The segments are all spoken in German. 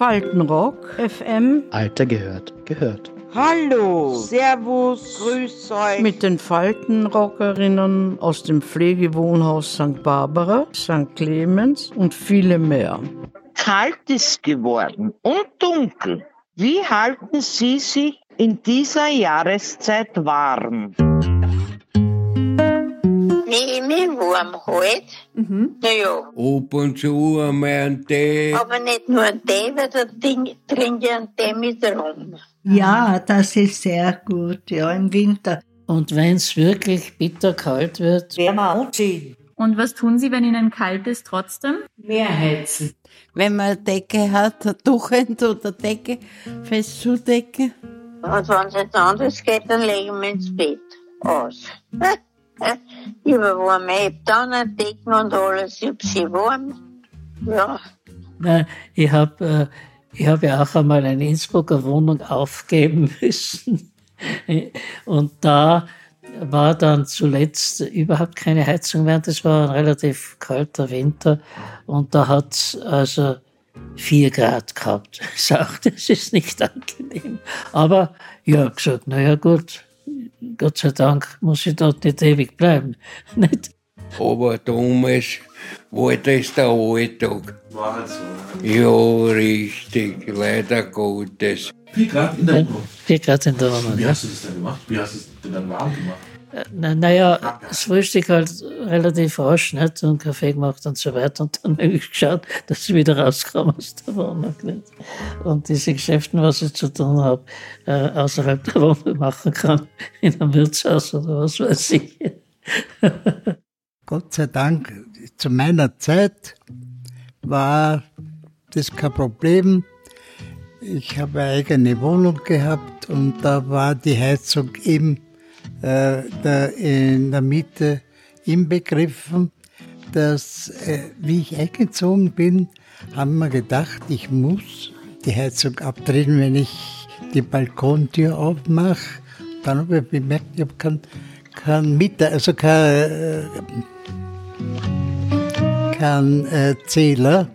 Faltenrock FM. Alter gehört, gehört. Hallo, Servus, Grüß euch. Mit den Faltenrockerinnen aus dem Pflegewohnhaus St. Barbara, St. Clemens und viele mehr. Kalt ist geworden und dunkel. Wie halten Sie sich in dieser Jahreszeit warm? Nee, mir warm halt. Mhm. Naja. Ab und zu einmal einen Tee. Aber nicht nur einen Tee, weil da trinke ich einen Tee mit Rum. Ja, das ist sehr gut, ja, im Winter. Und wenn es wirklich bitter kalt wird, wärmer anziehen. Und was tun Sie, wenn Ihnen kalt ist trotzdem? Mehr heizen. Wenn man eine Decke hat, ein Tuchend oder Decke fest zudecken. Und wenn es nicht anders geht, dann legen wir ins Bett aus. ich habe warm, ich habe dann eine Decke und alles, ich habe sie warm. Ja. Nein, ich habe äh, hab ja auch einmal eine Innsbrucker Wohnung aufgeben müssen. Und da war dann zuletzt überhaupt keine Heizung mehr. Das war ein relativ kalter Winter und da hat es also vier Grad gehabt. Ich sagte, das ist nicht angenehm. Aber ja, gesagt, naja gut, Gott sei Dank muss ich dort nicht ewig bleiben. Nicht? Aber damals war das der Alltag. War halt so. Ja, richtig, leider Gottes. 4 Grad in der Wohnung? 4 Grad in der Wohnung, Wie ja. hast du das denn gemacht? Wie hast du es denn dann warm gemacht? Na, naja, das Frühstück halt relativ rasch, nicht? Und Kaffee gemacht und so weiter. Und dann habe ich geschaut, dass ich wieder rauskomme aus der Wohnung. Nicht? Und diese Geschäfte, was ich zu tun habe, äh, außerhalb der Wohnung machen kann, in einem Wirtshaus oder was weiß ich. Gott sei Dank, zu meiner Zeit war das kein Problem. Ich habe eine eigene Wohnung gehabt und da war die Heizung eben äh, in der Mitte inbegriffen. Dass, äh, wie ich eingezogen bin, haben wir gedacht, ich muss die Heizung abdrehen, wenn ich die Balkontür aufmache. Dann habe ich bemerkt, ich habe keinen kein Meter, also kein, äh, kein äh, Zähler.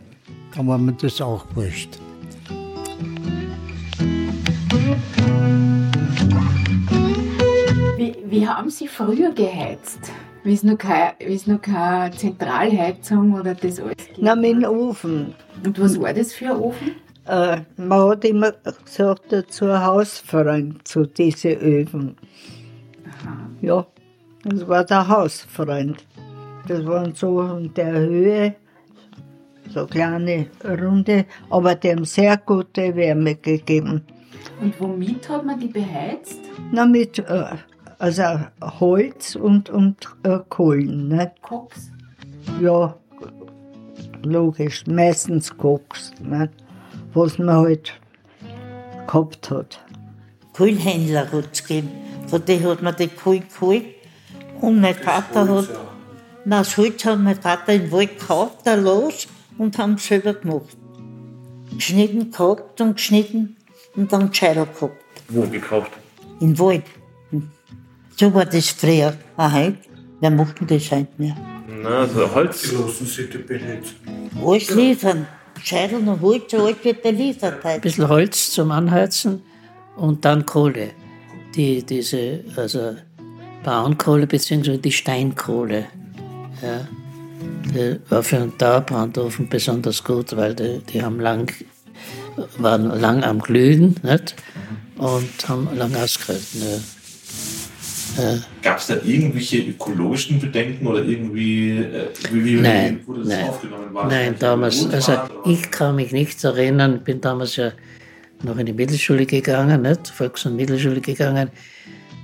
Dann war mir das auch wurscht. Wie, haben Sie früher geheizt? Wie es noch keine, Zentralheizung oder das alles gibt? Na, mit dem Ofen. Und was war das für ein Ofen? Äh, man hat immer gesagt, dazu Hausfreund zu diesen Öfen. Ja, das war der Hausfreund. Das waren so in der Höhe, so kleine Runde, aber die haben sehr gute Wärme gegeben. Und womit hat man die beheizt? Na, mit äh, also Holz und, und äh, Kohlen. Ne? Koks? Ja, logisch, meistens Koks, ne? was man halt gehabt hat. Kohlenhändler hat es gegeben. Von denen hat man die Kohle geholt. Und mein Vater hat, na, das Holz hat mein Vater im Wald gekauft, da los und haben es selber gemacht. Geschnitten gehabt und geschnitten und dann Scheider gehabt. Wo gekauft? Im Wald. So war das früher. Ah, heute, wer macht denn das heute mehr? Na, so Holz. Lassen Sie die Billet. Alles liefern. Scheitel und Holz, alles wird beliefert Ein heute. bisschen Holz zum Anheizen und dann Kohle. Die, diese, also Braunkohle bzw. die Steinkohle. Ja. Die war für einen Dauerbrandofen besonders gut, weil die, die haben lang, waren lang am Glühen nicht? und haben lang ausgehalten. Ja. Ja. Gab es da irgendwelche ökologischen Bedenken oder irgendwie, äh, wie, wie Nein, wurde das nein, aufgenommen? War nein, damals, also ich kann mich nicht erinnern, bin damals ja noch in die Mittelschule gegangen, nicht? Volks- und Mittelschule gegangen,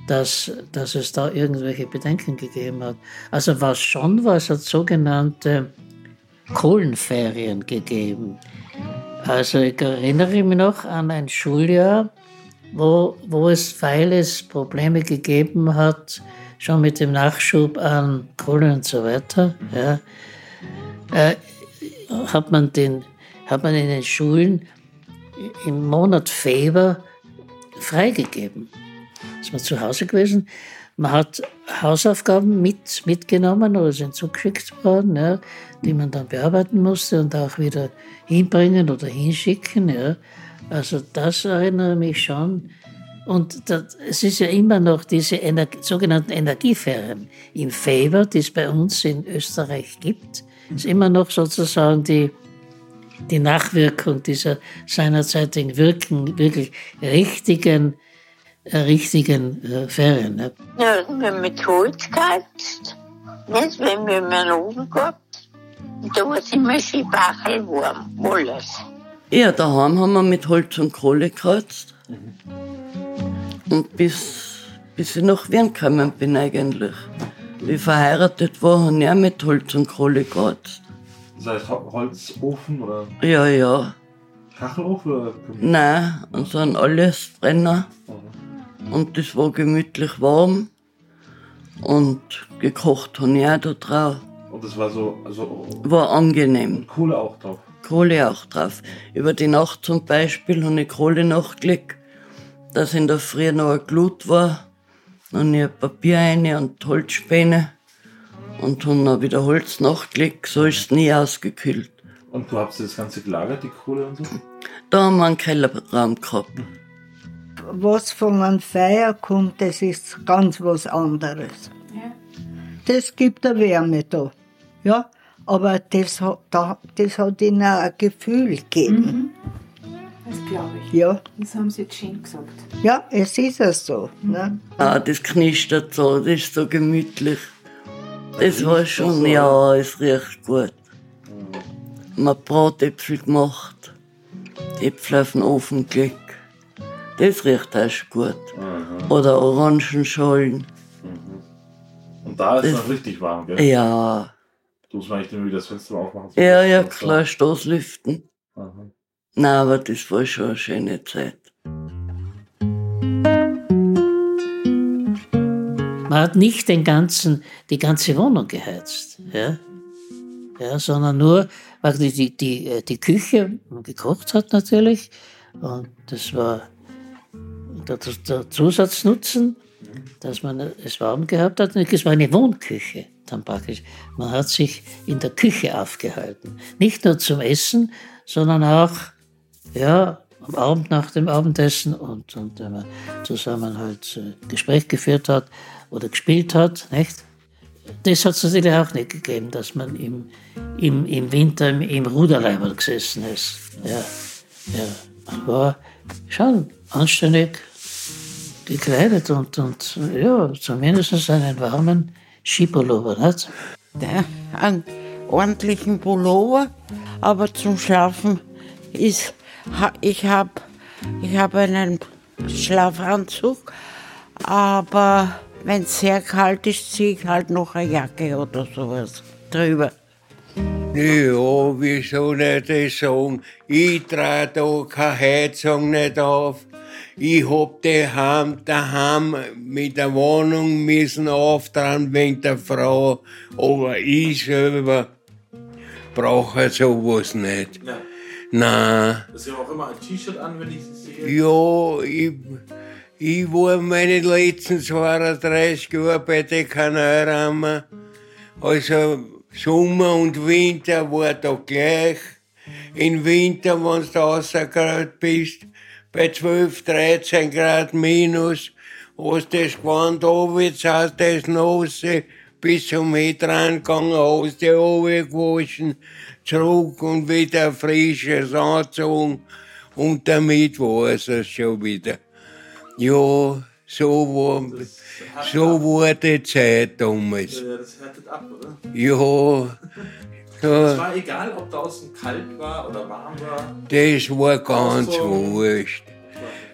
dass, dass es da irgendwelche Bedenken gegeben hat. Also was schon war, es hat sogenannte Kohlenferien gegeben. Also ich erinnere mich noch an ein Schuljahr, wo, wo es, weil es Probleme gegeben hat, schon mit dem Nachschub an Kohle und so weiter, ja, äh, hat, man den, hat man in den Schulen im Monat Februar freigegeben. Ist man zu Hause gewesen. Man hat Hausaufgaben mit, mitgenommen oder sind zugeschickt worden. Ja. die man dann bearbeiten musste und auch wieder hinbringen oder hinschicken. Ja. Also das erinnere mich schon. Und das, es ist ja immer noch diese Ener sogenannten Energieferien im Favor, die es bei uns in Österreich gibt. ist immer noch sozusagen die, die Nachwirkung dieser seinerzeitigen Wirken, wirklich richtigen, äh, richtigen äh, Ferien. Ne? Ja, wir mit Holz geheizt. Nicht, wenn wir einen Ofen gehabt. Da war es immer schön warm, alles. Ja, daheim haben wir mit Holz und Kohle geheizt. Und bis, bis ich nach Wien gekommen bin eigentlich. Wie ich verheiratet war, habe ich auch mit Holz und Kohle geheizt. Das heißt Holzofen oder Ja, ja. Kachelofen oder Nein, und so ein alles Brenner. Und das war gemütlich warm. Und gekocht habe ich auch da drauf. Und das war so, also War angenehm. Kohle auch drauf. Kohle auch drauf. Über die Nacht zum Beispiel habe ich Kohle nachgelegt, dass in der Früh noch eine Glut war. Dann habe ich ein Papier rein und Holzspäne und habe dann wieder Holz nachgelegt. So ist es nie ausgekühlt. Und du hast das Ganze gelagert, die Kohle und so? Da haben wir einen Kellerraum gehabt. Was von einem Feuer kommt, das ist ganz was anderes. Das gibt eine Wärme da. Ja, aber das hat, da, das hat ihnen auch ein Gefühl gegeben. Das glaube ich. Ja. Das haben sie jetzt schön gesagt. Ja, es ist ja so. Ne? Ah, das knistert so, das ist so gemütlich. Das war schon, ja, es riecht gut. Man hat Bratäpfel gemacht, die Äpfel auf den Ofen gelegt. Das riecht auch schon gut. Oder Orangenschalen. Und da ist es noch richtig warm, gell? Ja, Du musst mal echt wieder das Fenster aufmachen. ja, ja, klar, Stoßlüften. Aha. Nein, aber das war schon eine schöne Zeit. Man hat nicht den ganzen, die ganze Wohnung geheizt, ja? Ja, sondern nur praktisch die, die, äh, die Küche, gekocht hat natürlich. Und das war der, der Zusatznutzen, dass man es warm gehabt hat. Und es war eine Wohnküche dann praktisch. Man hat sich in der Küche aufgehalten. Nicht nur zum Essen, sondern auch ja, am Abend nach dem Abendessen und, und wenn man zusammen halt äh, Gespräch geführt hat oder gespielt hat, nicht? Das hat es natürlich auch nicht gegeben, dass man im, im, im Winter im, im Ruderleiberl gesessen ist. Ja, ja, man war schon anständig gekleidet und, und ja, zumindest einen warmen Skipullover, nicht? Der, einen ordentlichen Pullover, aber zum Schlafen ist, ich habe ich hab einen Schlafanzug, aber wenn es sehr kalt ist, ziehe ich halt noch eine Jacke oder sowas drüber. Ja, wieso nicht das sagen? Ich trage da keine Heizung nicht auf. Ich hab daheim, daheim mit der Wohnung müssen auftragen wegen der Frau. Aber ich selber brauche sowas nicht. Ja. Nein. Das ist ja auch immer ein T-Shirt an, wenn ich sie sehe. Ja, ich, ich war meine letzten 32 Jahre bei den Kanalrahmen. Also Sommer und Winter war da gleich. Im Winter, wenn du rausgerannt bist, bei 12, 13 Grad minus, hast das Gewand runter, hast das Nasse bis zum Hintern gegangen, hast die runtergewaschen, zurück und wieder frisches angezogen. Und damit war es es schon wieder. Ja, so war, so war die Zeit damals. Ja, das härtet ab, oder? Ja, Es war egal, ob draußen kalt war oder warm war. das war ganz Auszogen. wurscht.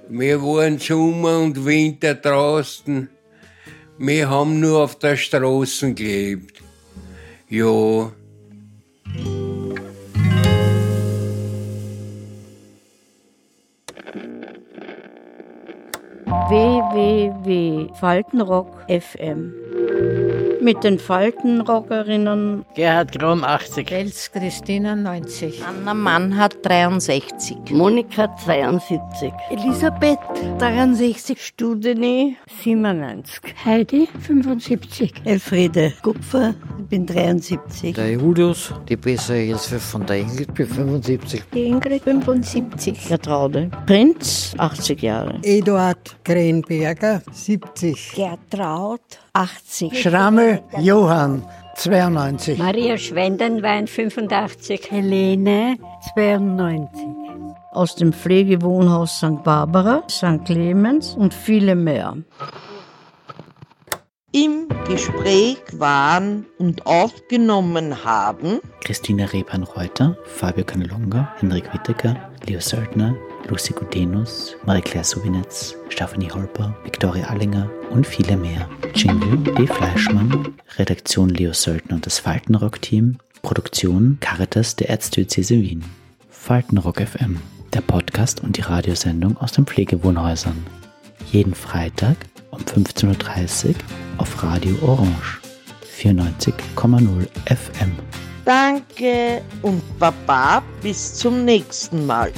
Wir waren Sommer und Winter draußen. Wir haben nur auf der Straße gelebt. Ja. www.faltenrock FM Mit den Faltenrockerinnen. Gerhard Krom 80. Els Christina 90. Anna Mannhardt 63. Monika 72. Elisabeth 63. Studeni 97. Heidi 75. Elfriede Kupfer, bin 73. Der Julius, die bessere Hilfe von der Ingrid, bin 75. Die Ingrid 75. Gertraude Prinz, 80 Jahre. Eduard Krenberger, 70. Gertraud, 80. Schrammel Johann, 92. Maria Schwendenwein, 85. Helene, 92. Aus dem Pflegewohnhaus St. Barbara, St. Clemens und viele mehr. Im Gespräch waren und aufgenommen haben Christina Repan-Reuter, Fabio Canelonga, Henrik Wittecker, Leo Söldner, Lucy Gudenus, Marie-Claire Subinetz, Stephanie Holper, Viktoria Allinger und viele mehr. Jingle D. Fleischmann, Redaktion Leo Söldner und das Faltenrock-Team, Produktion Caritas der Erzdiözese Wien. Faltenrock FM, der Podcast und die Radiosendung aus den Pflegewohnhäusern. Jeden Freitag um 15.30 Uhr auf Radio Orange 94,0 FM. Danke und Baba, bis zum nächsten Mal.